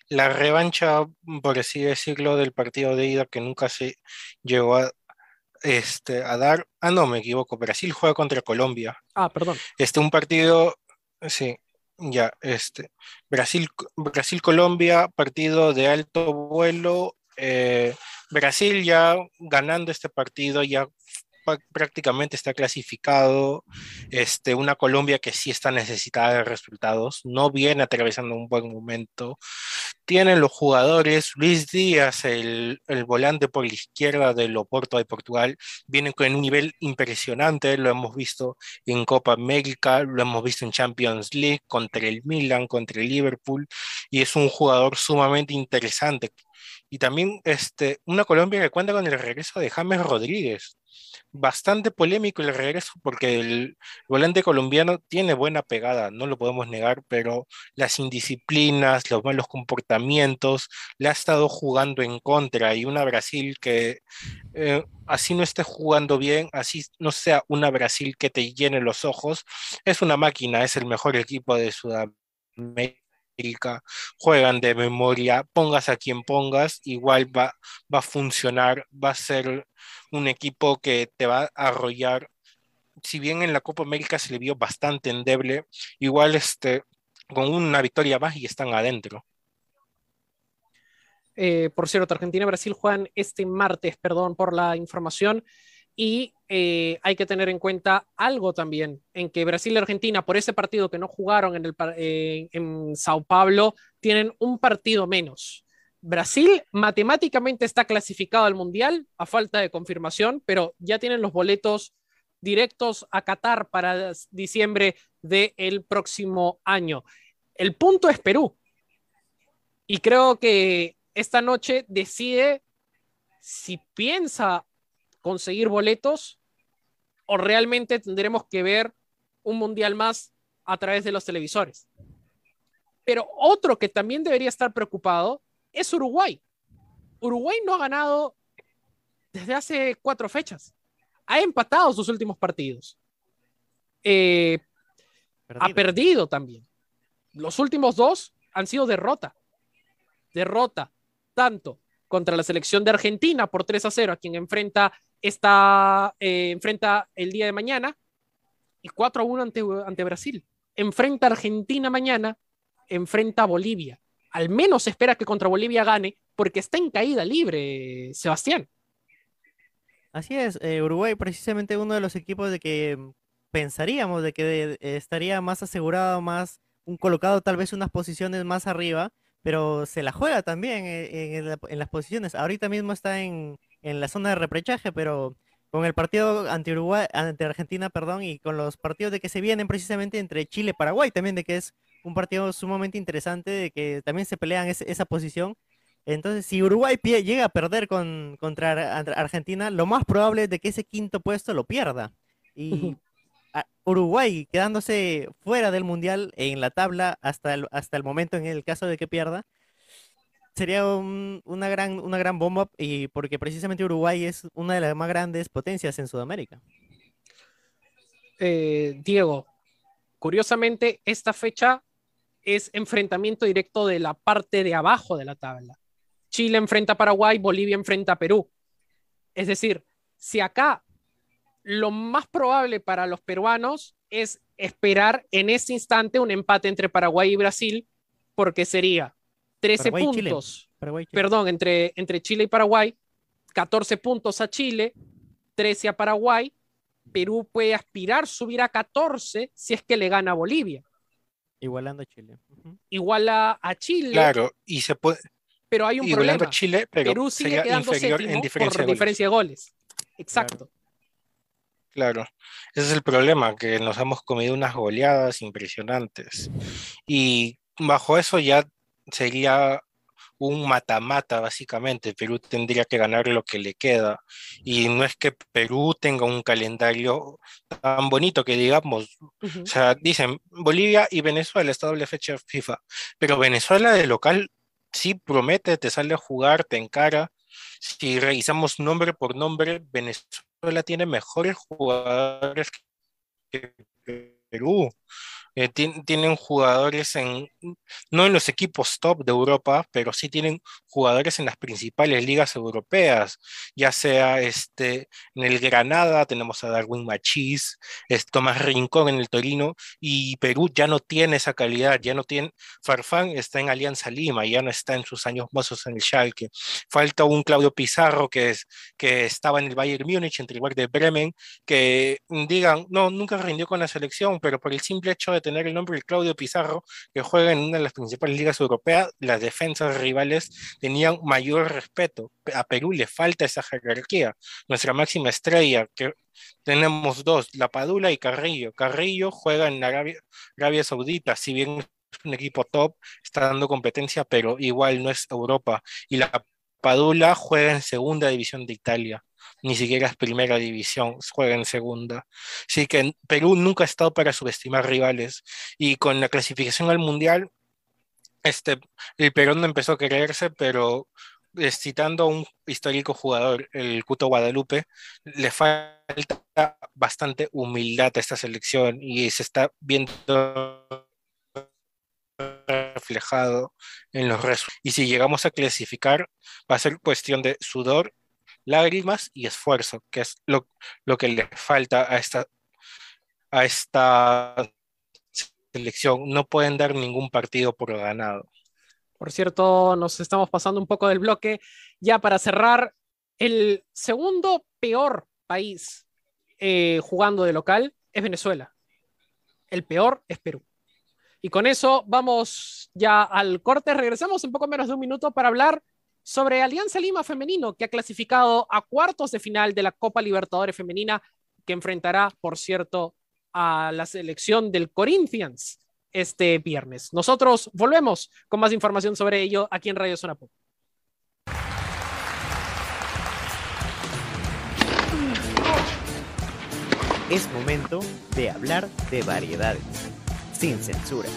la revancha, por así decirlo, del partido de ida que nunca se llegó a, este, a dar. Ah, no, me equivoco. Brasil juega contra Colombia. Ah, perdón. Este, un partido, sí, ya, este. Brasil, Brasil-Colombia, partido de alto vuelo. Eh, Brasil ya ganando este partido, ya prácticamente está clasificado. Este, una Colombia que sí está necesitada de resultados, no viene atravesando un buen momento. Tienen los jugadores, Luis Díaz, el, el volante por la izquierda del Oporto de Portugal, viene con un nivel impresionante, lo hemos visto en Copa América, lo hemos visto en Champions League contra el Milan, contra el Liverpool, y es un jugador sumamente interesante. Y también este, una Colombia que cuenta con el regreso de James Rodríguez, bastante polémico el regreso porque el volante colombiano tiene buena pegada, no lo podemos negar, pero las indisciplinas, los malos comportamientos, le ha estado jugando en contra y una Brasil que eh, así no esté jugando bien, así no sea una Brasil que te llene los ojos, es una máquina, es el mejor equipo de Sudamérica juegan de memoria, pongas a quien pongas, igual va, va a funcionar, va a ser un equipo que te va a arrollar. Si bien en la Copa América se le vio bastante endeble, igual este, con una victoria más y están adentro. Eh, por cierto, Argentina y Brasil juegan este martes, perdón por la información, y eh, hay que tener en cuenta algo también, en que Brasil y Argentina, por ese partido que no jugaron en, el, eh, en Sao Paulo, tienen un partido menos. Brasil matemáticamente está clasificado al Mundial a falta de confirmación, pero ya tienen los boletos directos a Qatar para diciembre del próximo año. El punto es Perú. Y creo que esta noche decide si piensa conseguir boletos o realmente tendremos que ver un mundial más a través de los televisores. Pero otro que también debería estar preocupado es Uruguay. Uruguay no ha ganado desde hace cuatro fechas. Ha empatado sus últimos partidos. Eh, ha perdido también. Los últimos dos han sido derrota. Derrota tanto contra la selección de Argentina por 3 a 0, a quien enfrenta, esta, eh, enfrenta el día de mañana, y 4 a 1 ante, ante Brasil. Enfrenta Argentina mañana, enfrenta Bolivia. Al menos espera que contra Bolivia gane, porque está en caída libre, Sebastián. Así es, eh, Uruguay precisamente uno de los equipos de que pensaríamos de que estaría más asegurado, más un colocado tal vez unas posiciones más arriba, pero se la juega también eh, en, las posiciones. Ahorita mismo está en, la zona de reprechaje, pero con el partido ante Uruguay, ante Argentina, perdón, y con los partidos de que se vienen precisamente entre Chile y Paraguay, también de que es un partido sumamente interesante, de que también se pelean esa posición. Entonces, si Uruguay llega a perder con, contra Argentina, lo más probable es de que ese quinto puesto lo pierda. Y Uruguay quedándose fuera del Mundial en la tabla hasta el, hasta el momento en el caso de que pierda, sería una, gran, una gran bomba y porque precisamente Uruguay es una de las más grandes potencias en Sudamérica. Eh, Diego, curiosamente, esta fecha es enfrentamiento directo de la parte de abajo de la tabla. Chile enfrenta a Paraguay, Bolivia enfrenta a Perú. Es decir, si acá lo más probable para los peruanos es esperar en ese instante un empate entre Paraguay y Brasil, porque sería 13 puntos, perdón, entre, entre Chile y Paraguay, 14 puntos a Chile, 13 a Paraguay, Perú puede aspirar subir a 14 si es que le gana a Bolivia. Igualando a Chile. Iguala a Chile. Claro, y se puede. Pero hay un problema. Chile, pero Perú sigue quedando en diferencia por diferencia de goles. Exacto. Claro, ese es el problema, que nos hemos comido unas goleadas impresionantes. Y bajo eso ya sería un mata-mata, básicamente. Perú tendría que ganar lo que le queda. Y no es que Perú tenga un calendario tan bonito que digamos. O sea, dicen Bolivia y Venezuela, esta doble fecha FIFA. Pero Venezuela de local sí promete, te sale a jugar, te encara. Si revisamos nombre por nombre, Venezuela tiene mejores jugadores que Perú. Eh, tienen jugadores en, no en los equipos top de Europa, pero sí tienen jugadores en las principales ligas europeas, ya sea este, en el Granada, tenemos a Darwin Machís, es Tomás Rincón en el Torino, y Perú ya no tiene esa calidad, ya no tiene, Farfán está en Alianza Lima, ya no está en sus años mozos en el Schalke, falta un Claudio Pizarro que, es, que estaba en el Bayern Múnich, entre igual de Bremen, que digan, no, nunca rindió con la selección, pero por el simple hecho de tener el nombre de Claudio Pizarro, que juega en una de las principales ligas europeas, las defensas rivales tenían mayor respeto. A Perú le falta esa jerarquía. Nuestra máxima estrella, que tenemos dos, La Padula y Carrillo. Carrillo juega en Arabia, Arabia Saudita, si bien un equipo top, está dando competencia, pero igual no es Europa. Y La Padula juega en segunda división de Italia ni siquiera es primera división, juega en segunda. Así que Perú nunca ha estado para subestimar rivales y con la clasificación al Mundial, este, el Perú no empezó a creerse, pero citando a un histórico jugador, el Cuto Guadalupe, le falta bastante humildad a esta selección y se está viendo reflejado en los restos. Y si llegamos a clasificar, va a ser cuestión de sudor lágrimas y esfuerzo, que es lo, que le falta a esta, a esta selección. No pueden dar ningún partido por ganado. Por cierto, nos estamos pasando un poco del bloque. Ya para cerrar, el segundo peor país eh, jugando de local es Venezuela. El peor es Perú. Y con eso vamos ya al corte. Regresamos en poco menos de un minuto para hablar sobre Alianza Lima Femenino, que ha clasificado a cuartos de final de la Copa Libertadores Femenina, que enfrentará, por cierto, a la selección del Corinthians este viernes. Nosotros volvemos con más información sobre ello aquí en Radio Zona Es momento de hablar de variedades, sin censura.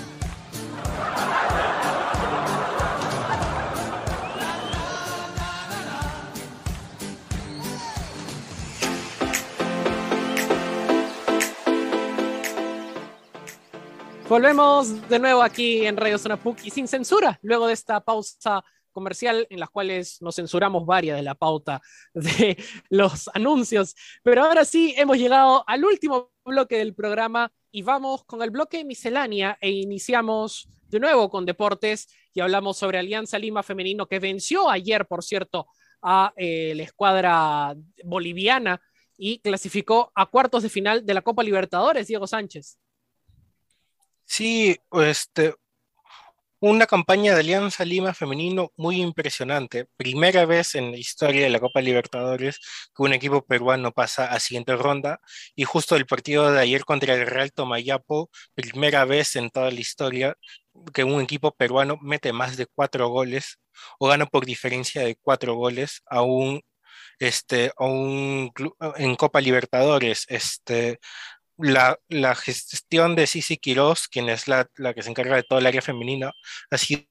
Volvemos de nuevo aquí en Radio Zona PUC y sin censura, luego de esta pausa comercial en las cuales nos censuramos varias de la pauta de los anuncios. Pero ahora sí, hemos llegado al último bloque del programa y vamos con el bloque miscelánea e iniciamos de nuevo con deportes y hablamos sobre Alianza Lima Femenino que venció ayer, por cierto, a eh, la escuadra boliviana y clasificó a cuartos de final de la Copa Libertadores, Diego Sánchez. Sí, este, una campaña de Alianza Lima femenino muy impresionante. Primera vez en la historia de la Copa Libertadores que un equipo peruano pasa a siguiente ronda. Y justo el partido de ayer contra el Real Tomayapo, primera vez en toda la historia que un equipo peruano mete más de cuatro goles o gana por diferencia de cuatro goles a un este, a un en Copa Libertadores. Este, la, la, gestión de Sisi Quiroz, quien es la, la, que se encarga de todo el área femenina, ha sido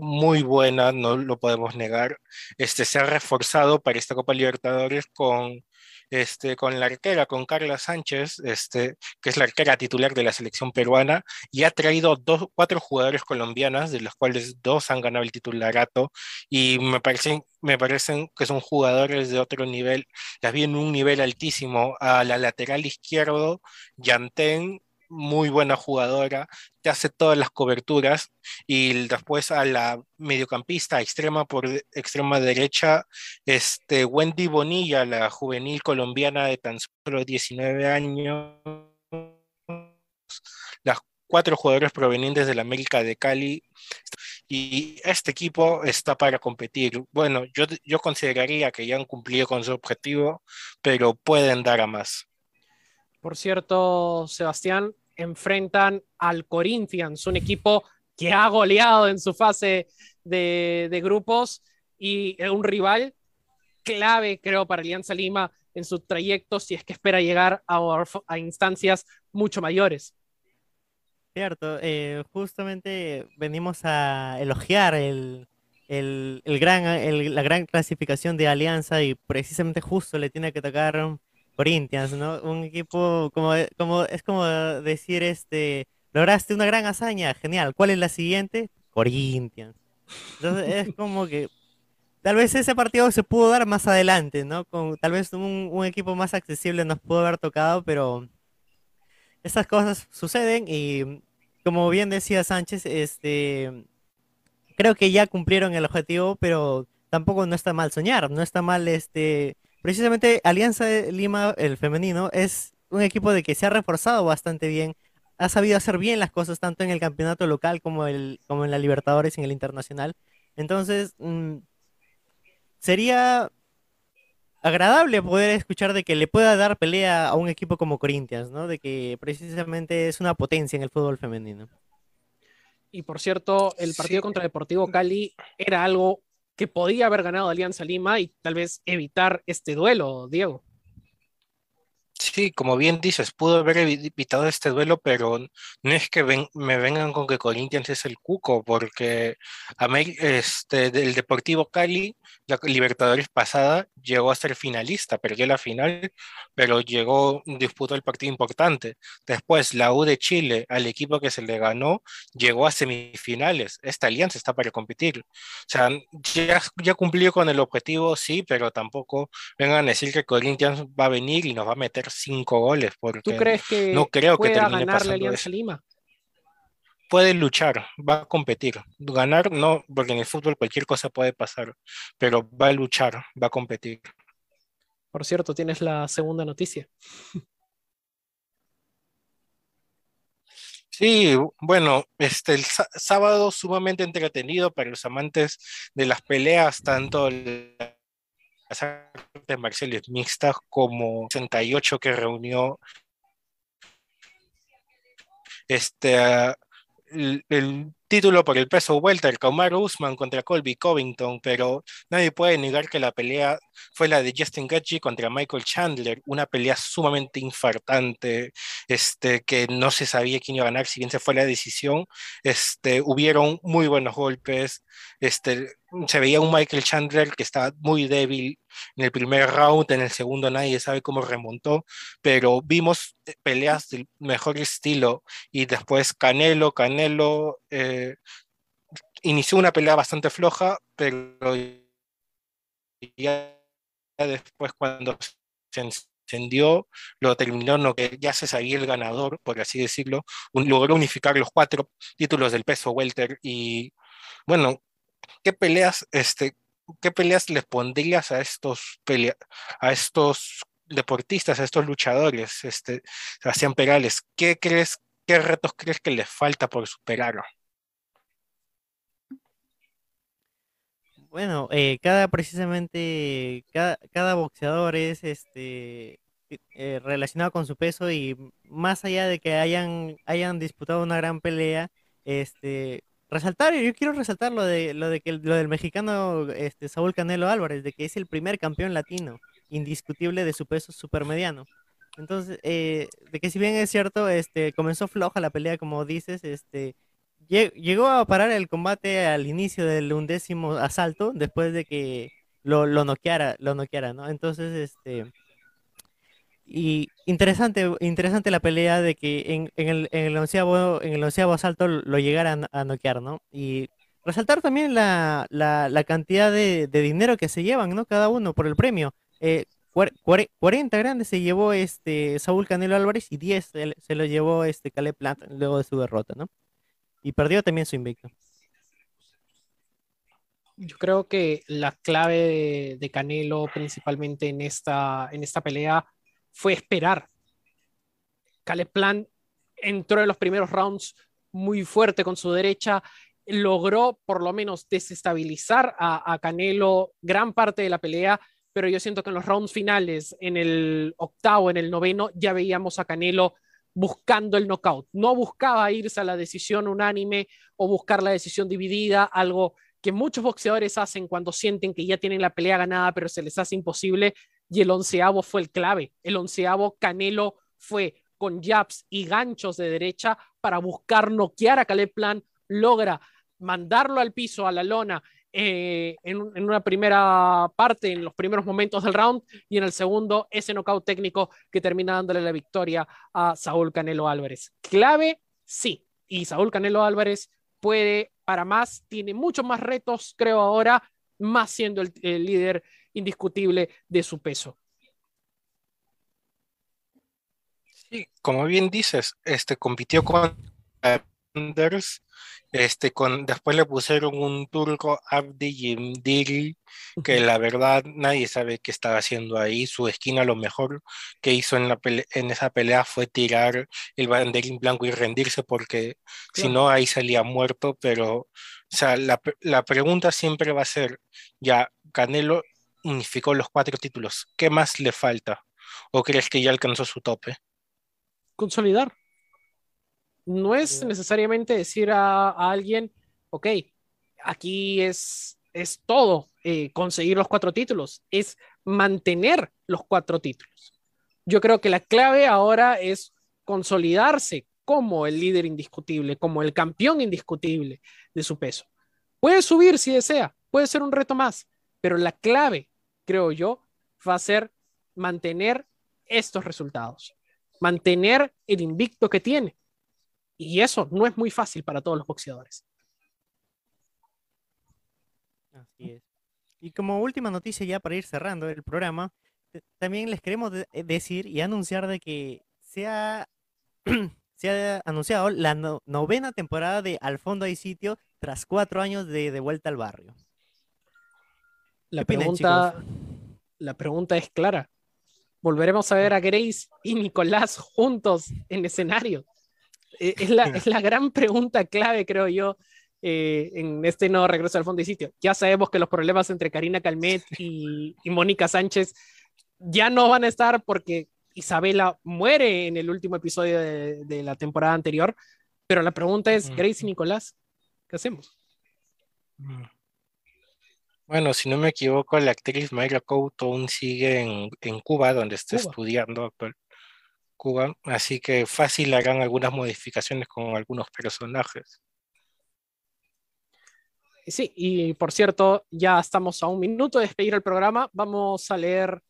muy buena, no lo podemos negar. Este, se ha reforzado para esta Copa Libertadores con este, con la arquera, con Carla Sánchez, este, que es la arquera titular de la selección peruana, y ha traído dos, cuatro jugadores colombianas, de los cuales dos han ganado el titularato, y me parecen, me parecen que son jugadores de otro nivel, las vi en un nivel altísimo. A la lateral izquierdo, Yantén, muy buena jugadora, te hace todas las coberturas y después a la mediocampista extrema por extrema derecha, este Wendy Bonilla, la juvenil colombiana de tan solo 19 años, las cuatro jugadores provenientes de la América de Cali y este equipo está para competir. Bueno, yo, yo consideraría que ya han cumplido con su objetivo, pero pueden dar a más. Por cierto, Sebastián, enfrentan al Corinthians, un equipo que ha goleado en su fase de, grupos y un rival clave, creo, para Alianza Lima en su trayecto si es que espera llegar a, instancias mucho mayores. Cierto, eh, justamente venimos a elogiar la gran clasificación de Alianza y precisamente justo le tiene que tocar Corinthians, ¿no? Un equipo como, como es como decir este lograste una gran hazaña, genial. ¿Cuál es la siguiente? Corinthians. Entonces es como que tal vez ese partido se pudo dar más adelante, ¿no? Con tal vez un, un equipo más accesible nos pudo haber tocado, pero estas cosas suceden y como bien decía Sánchez, este creo que ya cumplieron el objetivo, pero tampoco no está mal soñar, no está mal este precisamente Alianza de Lima, el femenino, es un equipo de que se ha reforzado bastante bien, ha sabido hacer bien las cosas tanto en el campeonato local como, el, como en la Libertadores y en el internacional. Entonces, mm, sería agradable poder escuchar de que le pueda dar pelea a un equipo como Corinthians, ¿no? De que precisamente es una potencia en el fútbol femenino. Y por cierto, el partido contra Deportivo Cali era algo que podía haber ganado Alianza Lima y tal vez evitar este duelo, Diego. Sí, como bien dices, pudo haber evitado este duelo, pero no es que me vengan con que Corinthians es el cuco, porque este, el Deportivo Cali, la Libertadores pasada, llegó a ser finalista, perdió la final, pero llegó, disputó el partido importante. Después, la U de Chile, al equipo que se le ganó, llegó a semifinales. Esta alianza está para competir. O sea, ya, ya cumplió con el objetivo, sí, pero tampoco vengan a decir que Corinthians va a venir y nos va a meter cinco goles. Porque ¿Tú crees que no creo que termine ganar la Alianza Lima? Puede luchar, va a competir. Ganar no, porque en el fútbol cualquier cosa puede pasar, pero va a luchar, va a competir. Por cierto, tienes la segunda noticia. Sí, bueno, este el sábado sumamente entretenido para los amantes de las peleas, tanto las artes marciales mixtas como 68 que reunió este, el, título por el peso welter, Kamaru Usman contra Colby Covington, pero nadie puede negar que la pelea fue la de Justin Gaethje contra Michael Chandler, una pelea sumamente infartante, este, que no se sabía quién iba a ganar, si bien se fue la decisión, este, hubieron muy buenos golpes, este, se veía un Michael Chandler que estaba muy débil en el primer round, en el segundo nadie sabe cómo remontó, pero vimos eh, peleas del mejor estilo y después Canelo, Canelo, eh, inició una pelea bastante floja, pero ya después cuando se encendió, lo terminó, no, que ya se sabía el ganador, por así decirlo, logró unificar los cuatro títulos del peso welter y bueno, ¿qué peleas, este, qué peleas les pondrías a estos pelea a estos deportistas, a estos luchadores, este, Sebastián Perales? ¿Qué crees, qué retos crees que les falta por superarlo? Bueno, eh, cada precisamente, cada, boxeador es este eh, relacionado con su peso y más allá de que hayan, hayan disputado una gran pelea, este, resaltar, yo quiero resaltar lo de, lo de que lo del mexicano este, Saúl Canelo Álvarez, de que es el primer campeón latino indiscutible de su peso supermediano. Entonces, eh, de que si bien es cierto, este, comenzó floja la pelea, como dices, este, llegó a parar el combate al inicio del undécimo asalto después de que lo, lo noqueara, lo noqueara, ¿no? Entonces, este y interesante, interesante la pelea de que en, el, en, el, onceavo, en el onceavo asalto lo llegaran a noquear, ¿no? Y resaltar también la, la, cantidad de, de, dinero que se llevan, ¿no? Cada uno por el premio. Eh, 40 grandes se llevó este Saúl Canelo Álvarez y 10 se, lo llevó este Caleb Plant luego de su derrota, ¿no? Y perdió también su invicto. Yo creo que la clave de, Canelo, principalmente en esta, en esta pelea, fue esperar. Caleb entró en los primeros rounds muy fuerte con su derecha, logró por lo menos desestabilizar a, a, Canelo gran parte de la pelea, pero yo siento que en los rounds finales, en el octavo, en el noveno, ya veíamos a Canelo buscando el knockout. No buscaba irse a la decisión unánime o buscar la decisión dividida, algo que muchos boxeadores hacen cuando sienten que ya tienen la pelea ganada, pero se les hace imposible. Y el onceavo fue el clave. El onceavo Canelo fue con jabs y ganchos de derecha para buscar noquear a Caleb Plan, logra mandarlo al piso, a la lona, eh, en, una primera parte, en los primeros momentos del round, y en el segundo, ese knockout técnico que termina dándole la victoria a Saúl Canelo Álvarez. Clave, sí, y Saúl Canelo Álvarez puede para más, tiene muchos más retos, creo ahora, más siendo el, líder indiscutible de su peso. Sí, como bien dices, este compitió con Anders este, con, después le pusieron un turco Abdi Yimdiri, que la verdad nadie sabe qué estaba haciendo ahí. Su esquina lo mejor que hizo en, la en esa pelea fue tirar el banderín blanco y rendirse, porque si no ahí salía muerto. Pero, o sea, la, la pregunta siempre va a ser, ya, Canelo unificó los cuatro títulos, ¿qué más le falta? ¿O crees que ya alcanzó su tope? Consolidar no es necesariamente decir a, alguien, ok, aquí es, es todo, eh, conseguir los cuatro títulos, es mantener los cuatro títulos. Yo creo que la clave ahora es consolidarse como el líder indiscutible, como el campeón indiscutible de su peso. Puede subir si desea, puede ser un reto más, pero la clave, creo yo, va a ser mantener estos resultados, mantener el invicto que tiene. Y eso no es muy fácil para todos los boxeadores. Así es. Y como última noticia ya para ir cerrando el programa, también les queremos eh, decir y anunciar de que se ha, se ha anunciado la novena temporada de Al fondo hay sitio tras cuatro años de, de vuelta al barrio. La pregunta, la pregunta es clara. ¿Volveremos a ver a Grace y Nicolás juntos en escenario? Eh, es la, es la gran pregunta clave, creo yo, eh, en este nuevo regreso al fondo y sitio. Ya sabemos que los problemas entre Karina Calmet y, y Mónica Sánchez ya no van a estar porque Isabela muere en el último episodio de, de la temporada anterior, pero la pregunta es, Grace y Nicolás, ¿qué hacemos? Bueno, si no me equivoco, la actriz Mayra Couto aún sigue en, en Cuba, donde está estudiando actualmente. Cuba, así que fácil harán algunas modificaciones con algunos personajes. Sí, y por cierto, ya estamos a un minuto de despedir el programa. Vamos a leer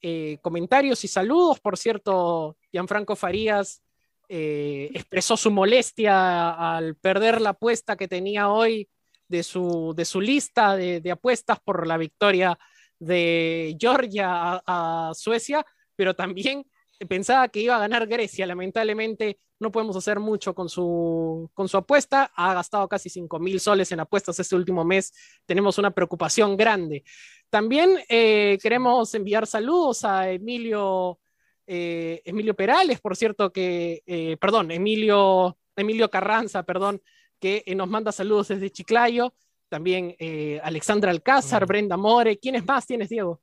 eh, comentarios y saludos. Por cierto, Gianfranco Farías eh, expresó su molestia al perder la apuesta que tenía hoy de, su, de su lista de, apuestas por la victoria de Georgia a, Suecia, pero también pensaba que iba a ganar Grecia. Lamentablemente no podemos hacer mucho con su, con su apuesta. Ha gastado casi 5 mil soles en apuestas este último mes. Tenemos una preocupación grande. También eh, queremos enviar saludos a Emilio, eh, Emilio Perales, por cierto, que, eh, perdón, Emilio, Emilio Carranza, perdón, que nos manda saludos desde Chiclayo. También Alexandra Alcázar, Brenda More. ¿Quiénes más tienes, Diego?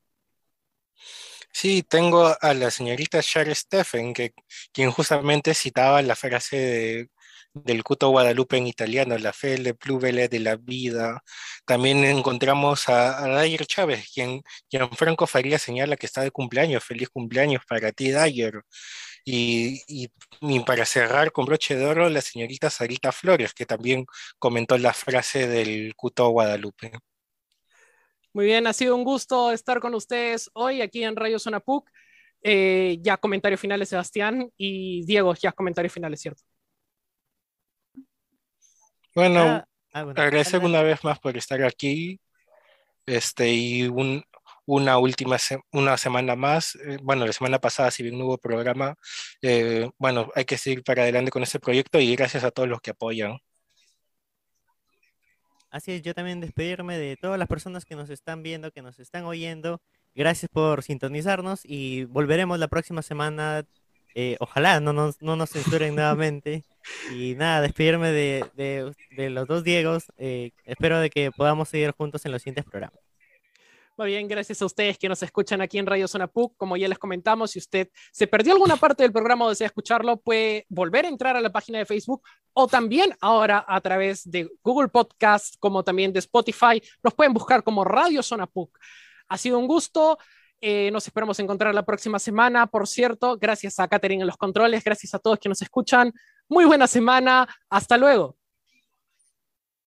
Sí, tengo a la señorita Shar Steffen, que, quien justamente citaba la frase de del Cuto Guadalupe en italiano, La fe, le pluvele de la vida. También encontramos a, a Chávez, quien, quien Franco Faría señala que está de cumpleaños. Feliz cumpleaños para ti, Dyer. Y, y, para cerrar con broche de oro, la señorita Sarita Flores, que también comentó la frase del Cuto Guadalupe. Muy bien, ha sido un gusto estar con ustedes hoy aquí en Radio Zona PUC. Eh, ya comentarios finales, Sebastián, y Diego, ya comentarios finales, ¿cierto? Bueno, ah, ah, agradecer una vez más por estar aquí. Este, y un, una última una semana más. Eh, bueno, la semana pasada, si bien no hubo programa, eh, bueno, hay que seguir para adelante con este proyecto y gracias a todos los que apoyan. Así es, yo también despedirme de todas las personas que nos están viendo, que nos están oyendo. Gracias por sintonizarnos y volveremos la próxima semana eh, ojalá no nos, no nos censuren nuevamente. Y nada, despedirme de, de, los dos Diegos. Eh, espero de que podamos seguir juntos en los siguientes programas. Muy bien, gracias a ustedes que nos escuchan aquí en Radio Zona PUC. Como ya les comentamos, si usted se perdió alguna parte del programa o desea escucharlo, puede volver a entrar a la página de Facebook o también ahora a través de Google Podcast, como también de Spotify. Nos pueden buscar como Radio Zona PUC. Ha sido un gusto. Eh, nos esperamos encontrar la próxima semana. Por cierto, gracias a Katherine en los controles, gracias a todos que nos escuchan. Muy buena semana. Hasta luego.